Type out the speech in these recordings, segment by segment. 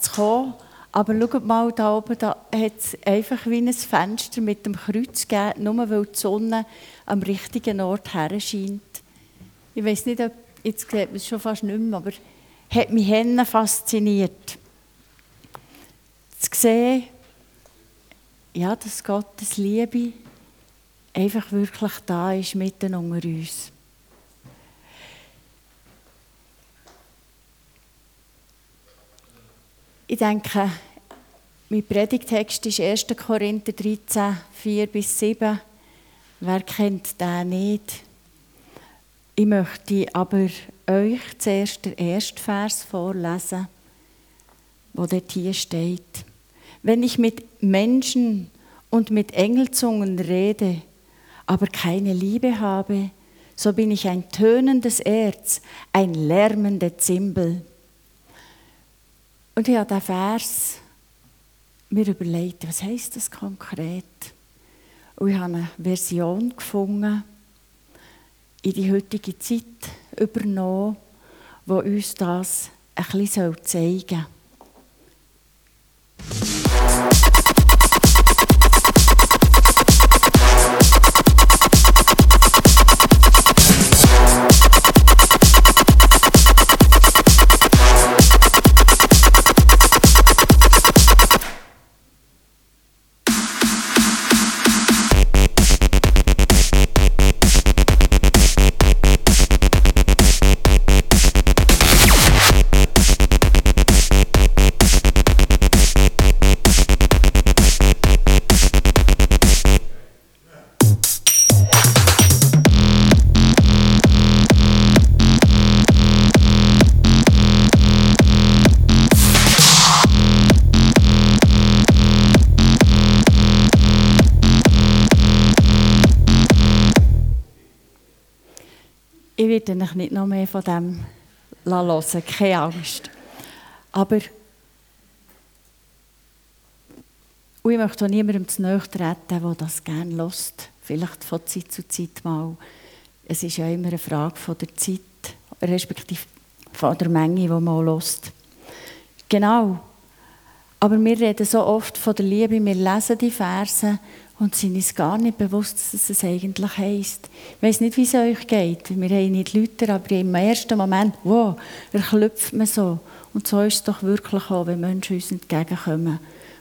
zu kommen. Aber schaut mal da oben, da hat es einfach wie ein Fenster mit dem Kreuz gegeben, nur weil die Sonne am richtigen Ort her scheint. Ich weiß nicht, ob, jetzt sieht man es schon fast nicht mehr, aber hat mich Henne fasziniert. Zu sehen, ja, dass Gottes Liebe einfach wirklich da ist, mitten unter uns. Ich denke, mein Predigtext ist 1. Korinther 13, 4 bis 7. Wer kennt den nicht? Ich möchte aber euch zuerst den ersten Vers vorlesen, wo dort hier steht. Wenn ich mit Menschen und mit Engelzungen rede, aber keine Liebe habe, so bin ich ein tönendes Erz, ein lärmender Zimbel. Und ich habe diesen Vers mir überlegt, was heißt das konkret? Und ich habe eine Version gefunden, in die heutige Zeit übernommen, die uns das ein bisschen zeigen soll. Nicht noch mehr von dem hören, keine Angst. Aber und ich möchte auch niemandem zu nahe treten, der das gerne lässt. Vielleicht von Zeit zu Zeit mal. Es ist ja immer eine Frage von der Zeit, respektive von der Menge, die man lässt. Genau. Aber wir reden so oft von der Liebe, wir lesen die Verse und sind uns gar nicht bewusst, was es eigentlich heisst. Ich weiß nicht, wie es euch geht. Wir haben nicht Leute, aber im ersten Moment, wow, erklüpft man so. Und so ist es doch wirklich auch, wenn Menschen uns entgegenkommen,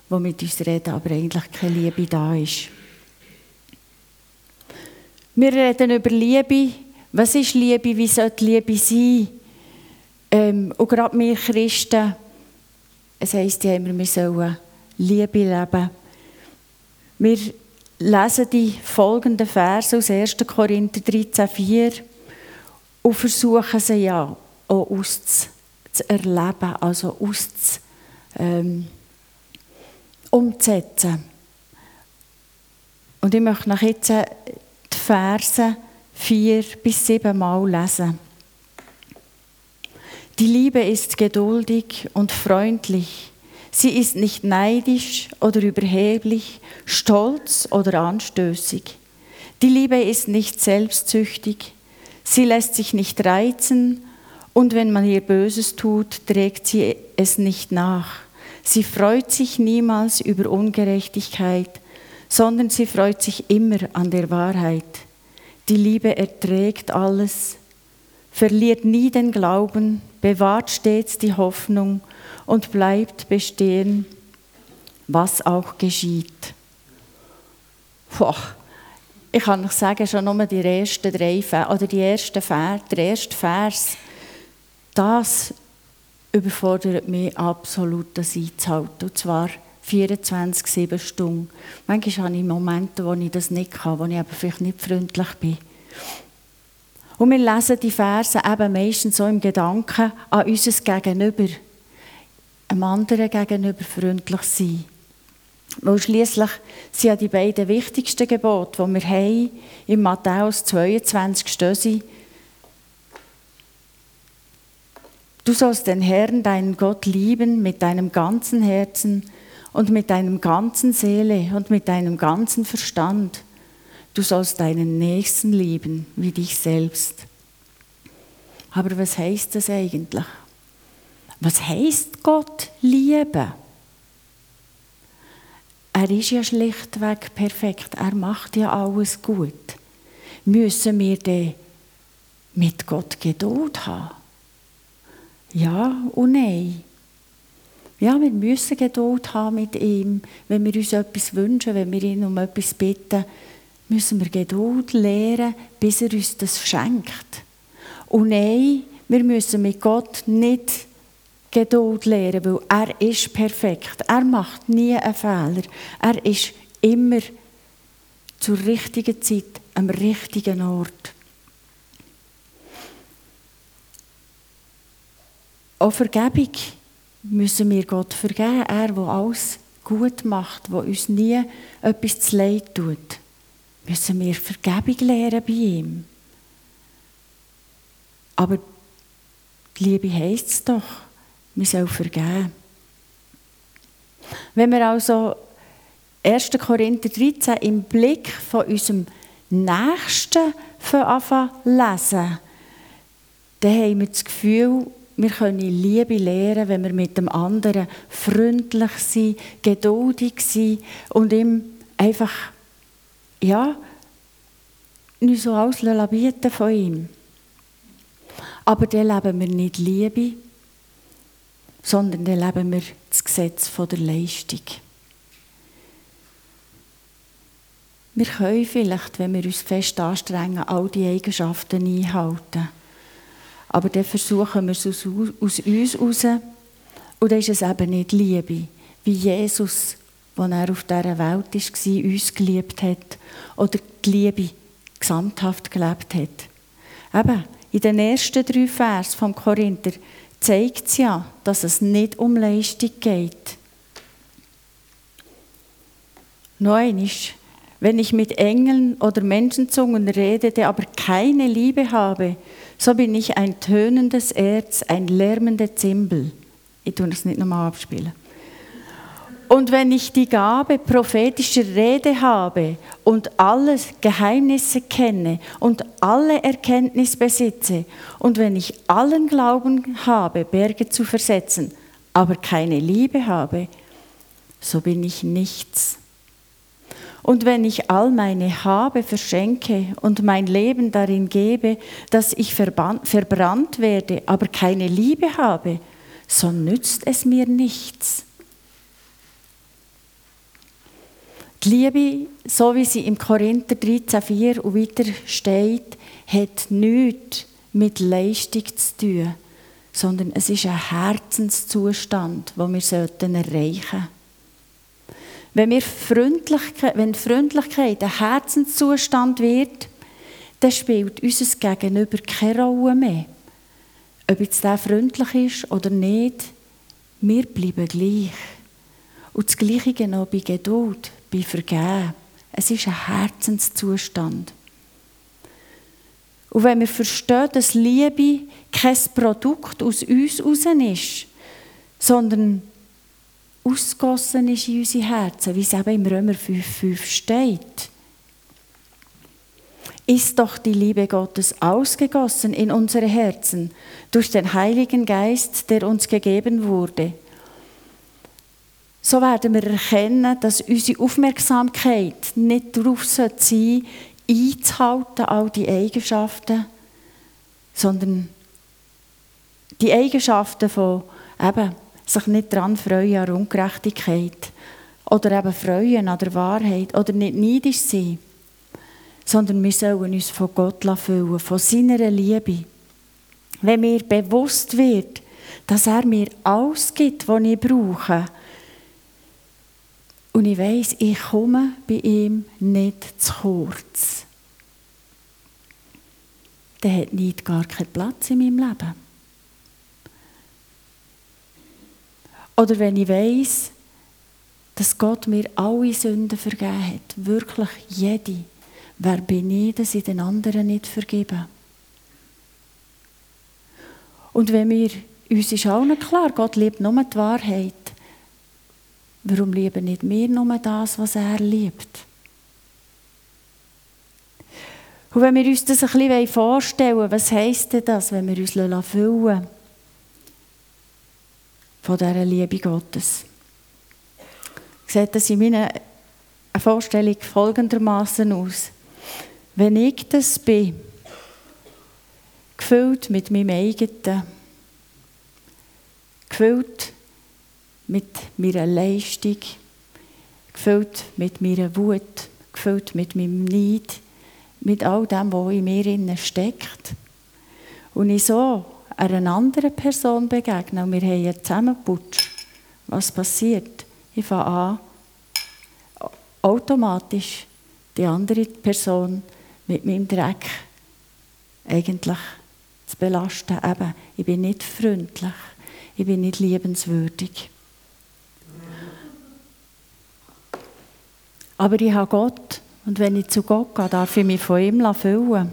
die mit uns reden, aber eigentlich keine Liebe da ist. Wir reden über Liebe. Was ist Liebe? Wie sollte Liebe sein? Ähm, und gerade wir Christen, es heisst ja immer, wir sollen Liebe leben. Wir lesen die folgenden Verse aus 1. Korinther 13,4 und versuchen sie ja auch auszuerleben, also auszu, ähm, umzusetzen. Und ich möchte nach jetzt die Verse 4 bis 7 Mal lesen. Die Liebe ist geduldig und freundlich. Sie ist nicht neidisch oder überheblich, stolz oder anstößig. Die Liebe ist nicht selbstsüchtig. Sie lässt sich nicht reizen und wenn man ihr Böses tut, trägt sie es nicht nach. Sie freut sich niemals über Ungerechtigkeit, sondern sie freut sich immer an der Wahrheit. Die Liebe erträgt alles, verliert nie den Glauben, bewahrt stets die Hoffnung und bleibt bestehen, was auch geschieht. Boah. Ich kann euch sagen, schon nur die ersten drei Vers, oder die ersten Vers, der erste Vers, das überfordert mich absolut, das einzuhalten. Und zwar 24, 7 Stunden. Manchmal habe ich Momente, wo ich das nicht kann, wo ich aber vielleicht nicht freundlich bin. Und wir lesen die Verse eben meistens so im Gedanken an unser Gegenüber einem anderen gegenüber freundlich sein. Weil schliesslich sind ja die beiden wichtigsten Gebote, die wir haben, in Matthäus 22 stehen Du sollst den Herrn, deinen Gott, lieben mit deinem ganzen Herzen und mit deinem ganzen Seele und mit deinem ganzen Verstand. Du sollst deinen Nächsten lieben wie dich selbst. Aber was heißt das eigentlich? Was heißt Gott lieben? Er ist ja schlichtweg perfekt. Er macht ja alles gut. Müssen wir denn mit Gott Geduld haben? Ja und nein. Ja, wir müssen Geduld haben mit ihm. Wenn wir uns etwas wünschen, wenn wir ihn um etwas bitten, müssen wir Geduld lernen, bis er uns das schenkt. Und nein, wir müssen mit Gott nicht Geduld lernen, weil er ist perfekt. Er macht nie einen Fehler. Er ist immer zur richtigen Zeit am richtigen Ort. Auch Vergebung müssen wir Gott vergeben. Er, der alles gut macht, der uns nie etwas zu leid tut. Müssen wir Vergebung lernen bei ihm. Aber die Liebe heisst es doch, wir sollen vergeben. Wenn wir also 1. Korinther 13 im Blick von unserem Nächsten anfangen lesen, dann haben wir das Gefühl, wir können Liebe lernen, wenn wir mit dem anderen freundlich sind, geduldig sind und ihm einfach, ja, nicht so alles von ihm. Aber dann leben wir nicht Liebe, sondern dann leben wir das Gesetz der Leistung. Wir können vielleicht, wenn wir uns fest anstrengen, all die Eigenschaften einhalten. Aber dann versuchen wir es aus, aus uns heraus. Und dann ist es eben nicht Liebe, wie Jesus, als er auf dieser Welt war, uns geliebt hat oder die Liebe gesamthaft gelebt hat. Eben, in den ersten drei Vers vom Korinther zeigt es ja, dass es nicht um Leistung geht. Noch einmal, wenn ich mit Engeln oder Menschenzungen rede, aber keine Liebe habe, so bin ich ein tönendes Erz, ein lärmender Zimbel. Ich tue das nicht nochmal abspielen. Und wenn ich die Gabe prophetischer Rede habe und alle Geheimnisse kenne und alle Erkenntnis besitze und wenn ich allen Glauben habe, Berge zu versetzen, aber keine Liebe habe, so bin ich nichts. Und wenn ich all meine Habe verschenke und mein Leben darin gebe, dass ich verbrannt werde, aber keine Liebe habe, so nützt es mir nichts. Die Liebe, so wie sie im Korinther 13,4 und weiter steht, hat nichts mit Leistung zu tun, sondern es ist ein Herzenszustand, den wir erreichen sollten. Wenn, wir Freundlichkeit, wenn Freundlichkeit ein Herzenszustand wird, dann spielt unser Gegenüber keine Rolle mehr. Ob jetzt der freundlich ist oder nicht, wir bleiben gleich. Und das Gleiche genau bei Geduld bei Vergeben. Es ist ein Herzenszustand. Und wenn wir verstehen, dass Liebe kein Produkt aus uns raus ist, sondern ausgossen ist in unsere Herzen, wie es eben im Römer 5,5 steht, ist doch die Liebe Gottes ausgegossen in unsere Herzen durch den Heiligen Geist, der uns gegeben wurde so werden wir erkennen, dass unsere Aufmerksamkeit nicht darauf sein sollte, einzuhalten, all die Eigenschaften, sondern die Eigenschaften von eben, sich nicht daran freuen an Ungerechtigkeit oder eben freuen an der Wahrheit oder nicht neidisch sein, sondern wir sollen uns von Gott füllen, von seiner Liebe. Wenn mir bewusst wird, dass er mir alles gibt, was ich brauche, und ich weiß, ich komme bei ihm nicht zu kurz. Der hat nicht gar keinen Platz in meinem Leben. Oder wenn ich weiß, dass Gott mir alle Sünden vergeben hat, wirklich jede, wer bin ich, dass ich den anderen nicht vergebe? Und wenn wir, uns ist nicht klar, Gott liebt nur die Wahrheit, Warum lieben nicht wir nur das, was er liebt? Und wenn wir uns das ein bisschen vorstellen was heisst denn das, wenn wir uns füllen von dieser Liebe Gottes. Sieht das in meiner Vorstellung folgendermaßen aus. Wenn ich das bin, gefüllt mit meinem eigenen, gefüllt mit meiner Leistung, gefüllt mit meiner Wut, gefüllt mit meinem Neid, mit all dem, was in mir steckt. Und ich so einer anderen Person begegne und wir haben einen Zusammenputsch, was passiert? Ich fange an, automatisch die andere Person mit meinem Dreck eigentlich zu belasten. Eben, ich bin nicht freundlich, ich bin nicht liebenswürdig. Aber ich habe Gott und wenn ich zu Gott gehe, darf ich mich von ihm füllen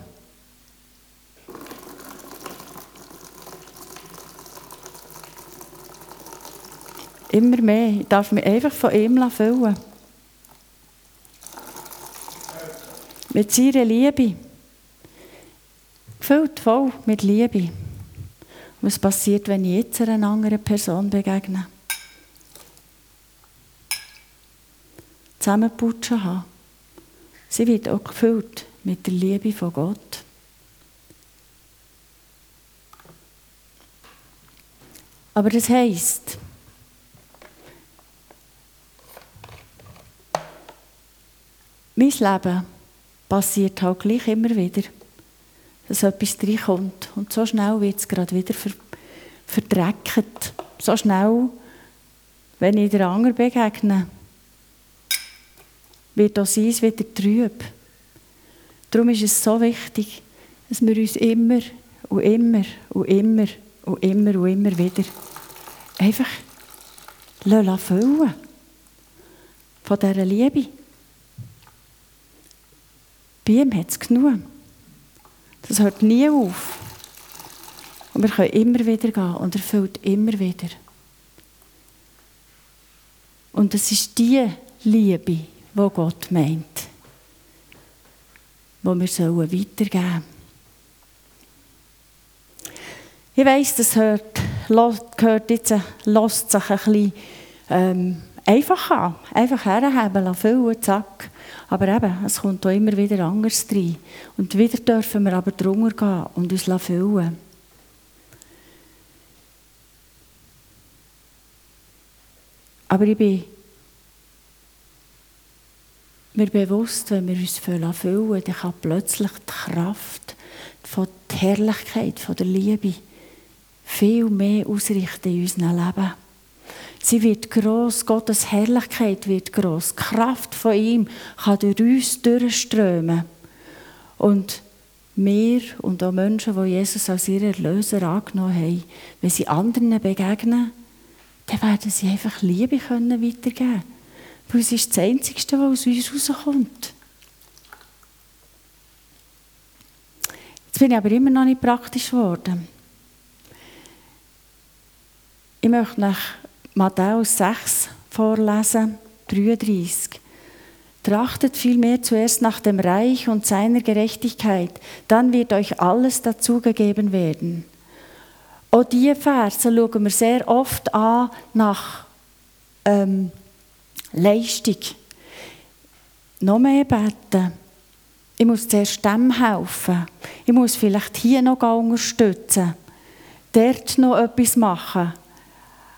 Immer mehr. Ich darf mich einfach von ihm füllen. Mit seiner Liebe. Gefüllt voll mit Liebe. Was passiert, wenn ich jetzt einer anderen Person begegne? Zusammenputschen habe. Sie wird auch gefüllt mit der Liebe von Gott. Aber das heisst, mein Leben passiert halt gleich immer wieder, dass etwas reinkommt. Und so schnell wird es gerade wieder ver verdreckt. So schnell, wenn ich der anderen begegne, wird auch sein wieder trüb. Darum ist es so wichtig, dass wir uns immer und immer und immer und immer und immer wieder einfach füllen von dieser Liebe. Bei ihm hat es genug. Das hört nie auf. Und wir können immer wieder gehen und er füllt immer wieder. Und es ist die Liebe, die Gott meint, die wir sollen weitergeben. Ich weiss, das hört, gehört jetzt, lässt sich ein bisschen ähm, einfach an. Einfach herhaben, füllen, zack. Aber eben, es kommt auch immer wieder anders rein. Und wieder dürfen wir aber drunter gehen und uns füllen Aber ich bin mir bewusst, wenn wir uns füllen, dann kann plötzlich die Kraft von der Herrlichkeit, von der Liebe viel mehr ausrichten in unserem Leben. Sie wird groß, Gottes Herrlichkeit wird groß, die Kraft von ihm kann durch uns durchströmen. Und wir und auch Menschen, die Jesus als ihren Erlöser angenommen haben, wenn sie anderen begegnen, dann werden sie einfach Liebe können weitergeben Weil es ist das Einzige, was aus uns rauskommt. Jetzt bin ich aber immer noch nicht praktisch geworden. Ich möchte nach Matthäus 6 vorlesen, 33. Trachtet vielmehr zuerst nach dem Reich und seiner Gerechtigkeit, dann wird euch alles dazugegeben werden. Auch diese Verse schauen wir sehr oft an nach ähm, Leistung. Noch mehr beten. Ich muss zuerst dem helfen. Ich muss vielleicht hier noch unterstützen. Dort noch etwas machen.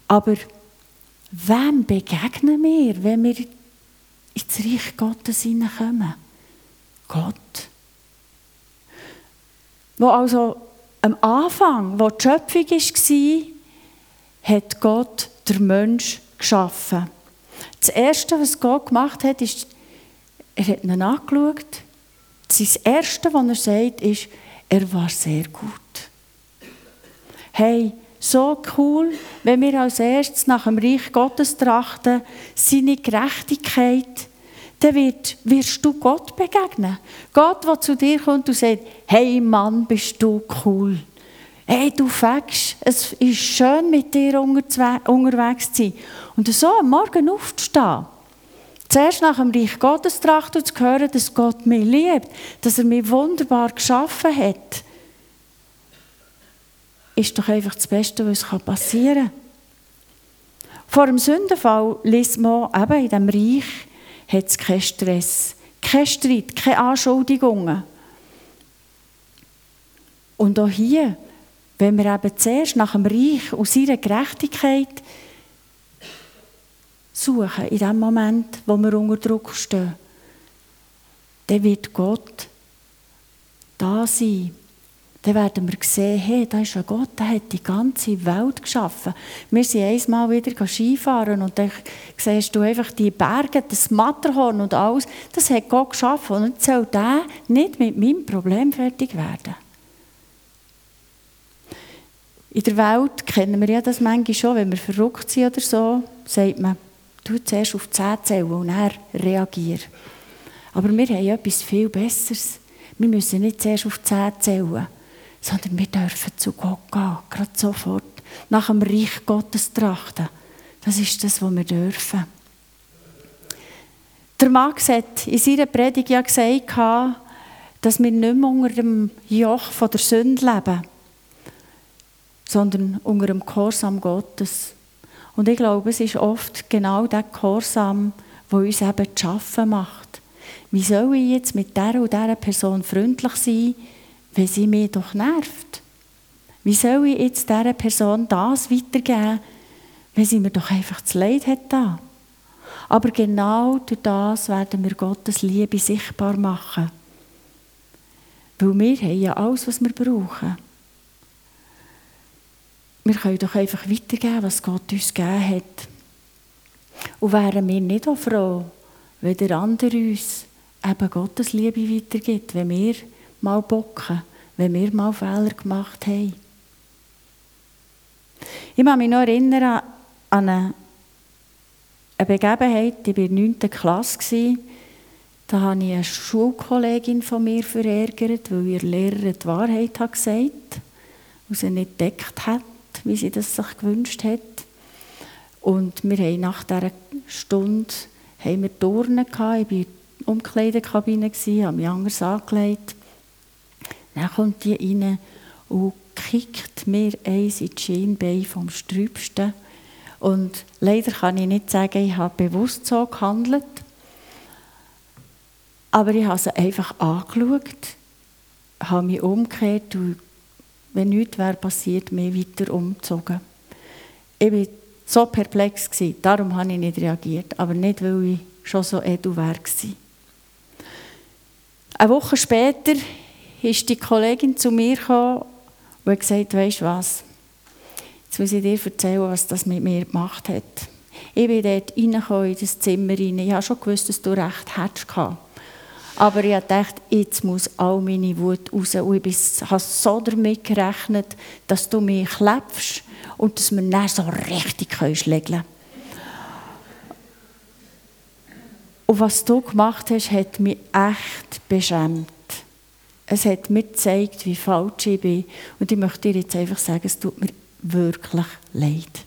Aber Wem begegnen wir, wenn wir ins Reich Gottes hineinkommen? Gott. Wo also am Anfang, wo die Schöpfung war, hat Gott den Mensch geschaffen. Das Erste, was Gott gemacht hat, ist, er hat ihn angeschaut. Das Erste, was er sagt, ist, er war sehr gut. Hey, so cool, wenn wir als erstes nach dem Reich Gottes trachten, seine Gerechtigkeit, dann wird, wirst du Gott begegnen. Gott, der zu dir kommt und sagt, hey Mann, bist du cool. Hey, du fängst, es ist schön, mit dir unterwegs zu sein. Und so am Morgen aufzustehen, zuerst nach dem Reich Gottes trachten und zu hören, dass Gott mich liebt, dass er mich wunderbar geschaffen hat ist doch einfach das Beste, was passieren kann. Vor dem Sündenfall liest man eben in diesem Reich hat es keinen Stress, keinen Streit, keine Anschuldigungen. Und auch hier, wenn wir eben zuerst nach dem Reich und seiner Gerechtigkeit suchen, in dem Moment, wo wir unter Druck stehen, dann wird Gott da sein dann werden wir sehen, hey, da ist ein Gott, der hat die ganze Welt geschaffen. Wir sind einmal wieder Skifahren und dann siehst du einfach die Berge, das Matterhorn und alles, das hat Gott geschaffen und jetzt soll der nicht mit meinem Problem fertig werden. In der Welt kennen wir ja das manchmal schon, wenn wir verrückt sind oder so, sagt man, du zuerst auf 10 zählen und dann reagier. Aber wir haben etwas viel Besseres. Wir müssen nicht zuerst auf 10 zählen sondern wir dürfen zu Gott gehen, gerade sofort, nach dem Reich Gottes trachten. Das ist das, was wir dürfen. Der Max hat in seiner Predigt ja gesagt, dass wir nicht mehr unter dem Joch der Sünde leben, sondern unter dem Gehorsam Gottes. Und ich glaube, es ist oft genau der Gehorsam, der uns eben zu schaffen macht. Wie soll ich jetzt mit der und dieser Person freundlich sein, wenn sie mich doch nervt? Wie soll ich jetzt dieser Person das weitergeben, wenn sie mir doch einfach zu leid hat da? Aber genau durch das werden wir Gottes Liebe sichtbar machen. Weil wir haben ja alles, was wir brauchen. Wir können doch einfach weitergeben, was Gott uns gegeben hat. Und wären wir nicht auch froh, wenn der andere uns eben Gottes Liebe weitergibt, wenn wir mal bocken, wenn wir mal Fehler gemacht haben. Ich kann mich noch erinnern an eine, eine Begebenheit, ich war in der 9. Klasse. Da habe ich eine Schulkollegin von mir verärgert, weil ihr Lehrer die Wahrheit hat gesagt und sie nicht deckt hat, wie sie das sich gewünscht hat. Und wir haben nach dieser Stunde haben wir Turnen gehabt. Ich war in der Umkleidekabine, habe mich anders angelegt. Dann kommt die rein und kickt mir eins in die Schienbein vom Strübsten. Und leider kann ich nicht sagen, ich habe bewusst so gehandelt. Aber ich habe sie einfach angeschaut, habe mich umgekehrt und wenn nichts wäre passiert, mich weiter umgezogen. Ich war so perplex, darum habe ich nicht reagiert, aber nicht, weil ich schon so edu war. Eine Woche später ist die Kollegin zu mir gekommen und hat gesagt, weißt du was, jetzt muss ich dir erzählen, was das mit mir gemacht hat. Ich bin dort in das Zimmer rein. Ich habe schon gewusst, dass du recht hättest. Aber ich dachte, jetzt muss all meine Wut raus. Und ich habe so damit gerechnet, dass du mich klebst und dass wir dann so richtig schlägeln können. Und was du gemacht hast, hat mich echt beschämt es hat mir gezeigt, wie falsch ich bin. Und ich möchte dir jetzt einfach sagen, es tut mir wirklich leid.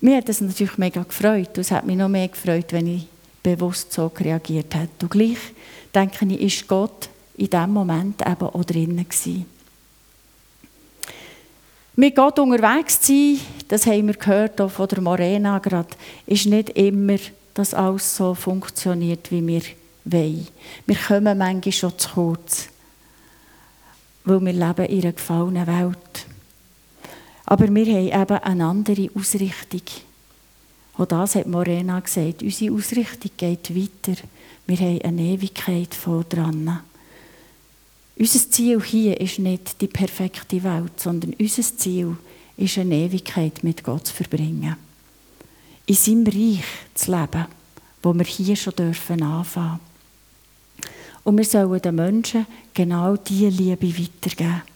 Mir hat es natürlich mega gefreut. Es hat mich noch mehr gefreut, wenn ich bewusst so reagiert hätte. Und gleich denke ich, ist Gott in diesem Moment eben auch drinnen gewesen. Mit Gott unterwegs zu sein, das haben wir gehört auch von der Morena gerade, ist nicht immer, dass alles so funktioniert, wie wir wollen. Wir kommen manchmal schon zu kurz, weil wir leben in einer gefallenen Welt. Aber wir haben eben eine andere Ausrichtung. Auch das hat Morena gesagt. Unsere Ausrichtung geht weiter. Wir haben eine Ewigkeit vor dran. Unser Ziel hier ist nicht die perfekte Welt, sondern unser Ziel ist eine Ewigkeit mit Gott zu verbringen. In seinem Reich zu leben, wo wir hier schon dürfen anfangen. Und wir sollen den Menschen genau diese Liebe weitergeben.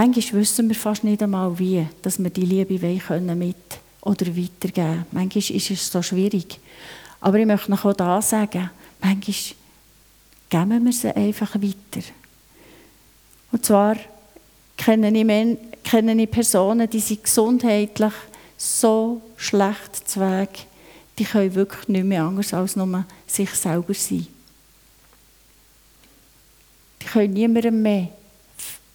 Manchmal wissen wir fast nicht einmal, wie dass wir die Liebe mit oder weitergeben können. Manchmal ist es so schwierig. Aber ich möchte noch auch da sagen, manchmal geben wir sie einfach weiter. Und zwar kenne ich, Men kenne ich Personen, die sind gesundheitlich so schlecht zu Weg, die können wirklich nicht mehr anders als nur sich selber sein. Die können niemandem mehr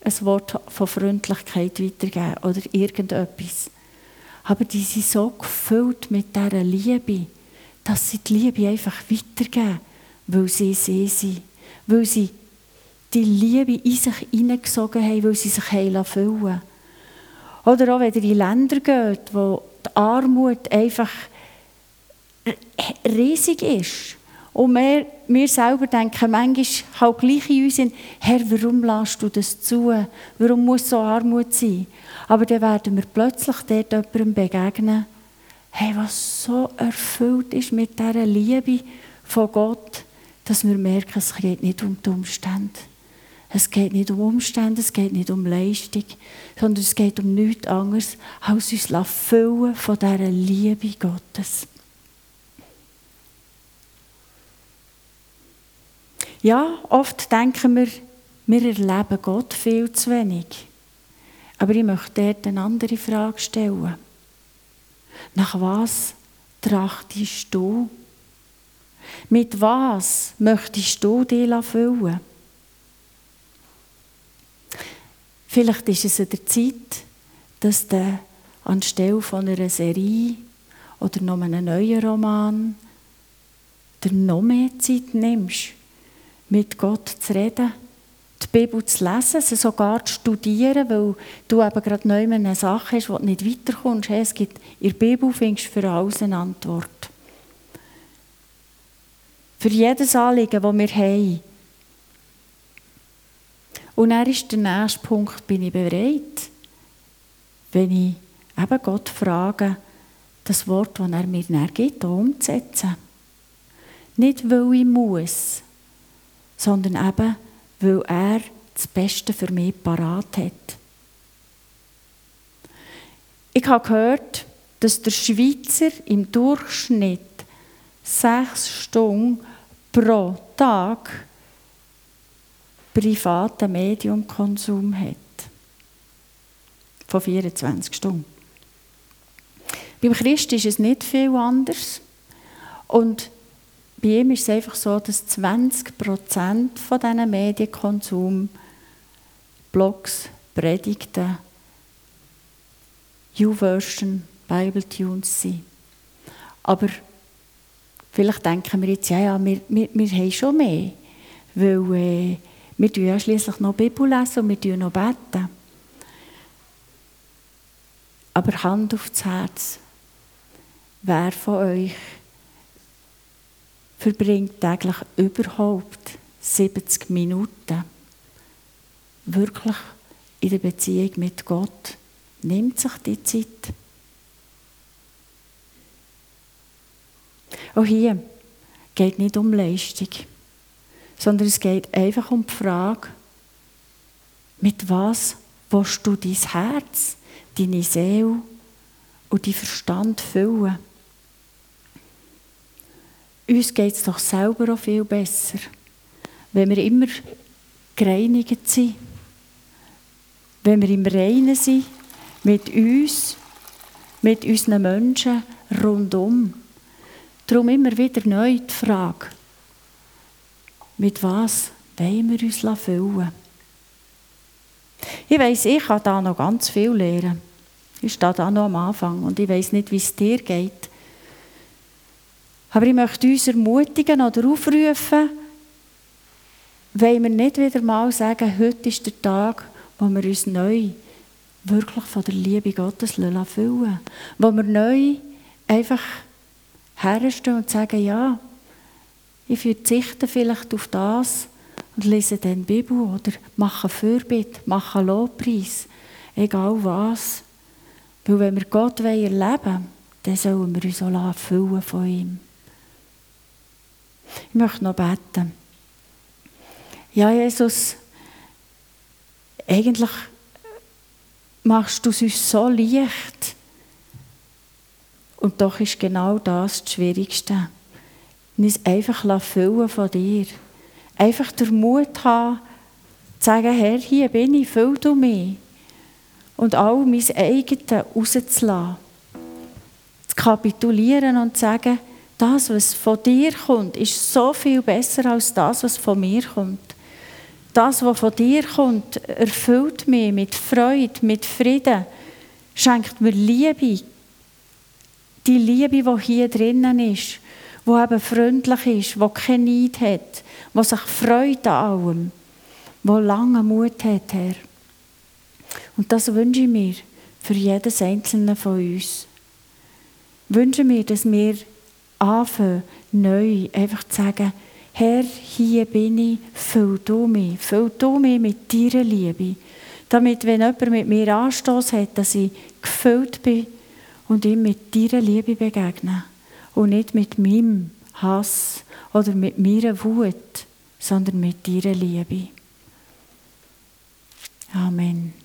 ein Wort von Freundlichkeit weitergeben oder irgendetwas. Aber die sind so gefüllt mit dieser Liebe, dass sie die Liebe einfach weitergeben, weil sie sie sind. Weil sie die Liebe in sich hineingesogen haben, weil sie sich füllen lassen. Oder auch wenn ihr in Länder geht, wo die Armut einfach riesig ist. Und wir, wir selber denken manchmal halt gleich in uns, Herr, warum lässt du das zu? Warum muss so Armut sein? Aber dann werden wir plötzlich dort jemandem begegnen, hey, was so erfüllt ist mit dieser Liebe von Gott, dass wir merken, es geht nicht um die Umstände. Es geht nicht um Umstände, es geht nicht um Leistung, sondern es geht um nichts anderes, als uns füllen von dieser Liebe Gottes. Ja, oft denken wir, wir erleben Gott viel zu wenig. Aber ich möchte dort eine andere Frage stellen. Nach was trachtest du? Mit was möchtest du dich füllen? Vielleicht ist es an der Zeit, dass du anstelle von einer Serie oder noch einem neuen Roman dir noch mehr Zeit nimmst, mit Gott zu reden, die Bibel zu lesen, sie sogar zu studieren, weil du eben gerade neu eine Sache hast, wo du nicht weiterkommst. Es gibt, in der Bibel findest du für alles eine Antwort. Für jedes Anliegen, das wir haben. Und dann ist der nächste Punkt, bin ich bereit, wenn ich eben Gott frage, das Wort, das er mir dann gibt, umzusetzen. Nicht, weil ich muss, sondern eben, weil er das Beste für mich parat hat. Ich habe gehört, dass der Schweizer im Durchschnitt sechs Stunden pro Tag privaten Mediumkonsum hat. Von 24 Stunden. Beim Christ ist es nicht viel anders. Und bei ihm ist es einfach so, dass 20 Prozent von diesen Medienkonsum Blogs, Predigten, U-Version, Bible-Tunes sind. Aber vielleicht denken wir jetzt, ja, ja, wir, wir, wir haben schon mehr. Weil äh, wir tun ja schließlich noch Bibel lesen und wir tun noch beten. Aber Hand aufs Herz. Wer von euch verbringt täglich überhaupt 70 Minuten wirklich in der Beziehung mit Gott. Nimmt sich die Zeit. Auch hier geht nicht um Leistung, sondern es geht einfach um die Frage, mit was willst du dein Herz, deine Seele und dein Verstand füllen? Uns geht es doch selber auch viel besser, wenn wir immer gereinigt sind, wenn wir im Reinen sind mit uns, mit unseren Menschen rundum. Darum immer wieder neu die Frage, mit was wollen wir uns füllen? Ich weiss, ich kann da noch ganz viel lernen. Ich stehe da noch am Anfang und ich weiß nicht, wie es dir geht. Aber ich möchte uns ermutigen oder aufrufen, wollen wir nicht wieder mal sagen, heute ist der Tag, wo wir uns neu wirklich von der Liebe Gottes füllen Wo wir neu einfach herstellen und sagen, ja, ich verzichte vielleicht auf das und lese dann die Bibel oder mache Fürbitte, mache Lobpreis, egal was. Weil wenn wir Gott erleben wollen, dann sollen wir uns auch füllen von ihm. Ich möchte noch beten. Ja, Jesus, eigentlich machst du es uns so leicht. Und doch ist genau das das Schwierigste. Uns einfach füllen von dir. Einfach den Mut haben, zu sagen, Herr, hier bin ich, füll du mich. Und all mein Eigenes rauszulassen. Zu kapitulieren und zu sagen, das, was von dir kommt, ist so viel besser als das, was von mir kommt. Das, was von dir kommt, erfüllt mich mit Freude, mit Frieden, schenkt mir Liebe. Die Liebe, die hier drinnen ist, die eben freundlich ist, die keinen Neid hat, die sich freut an allem, die lange Mut hat, Herr. Und das wünsche ich mir für jedes einzelne von uns. Wünsche mir, dass wir anfangen, neu einfach zu sagen, Herr, hier bin ich, füll du mich, füll du mich mit deiner Liebe. Damit, wenn jemand mit mir Anstoß hat, dass ich gefüllt bin und ihm mit deiner Liebe begegne und nicht mit meinem Hass oder mit meiner Wut, sondern mit deiner Liebe. Amen.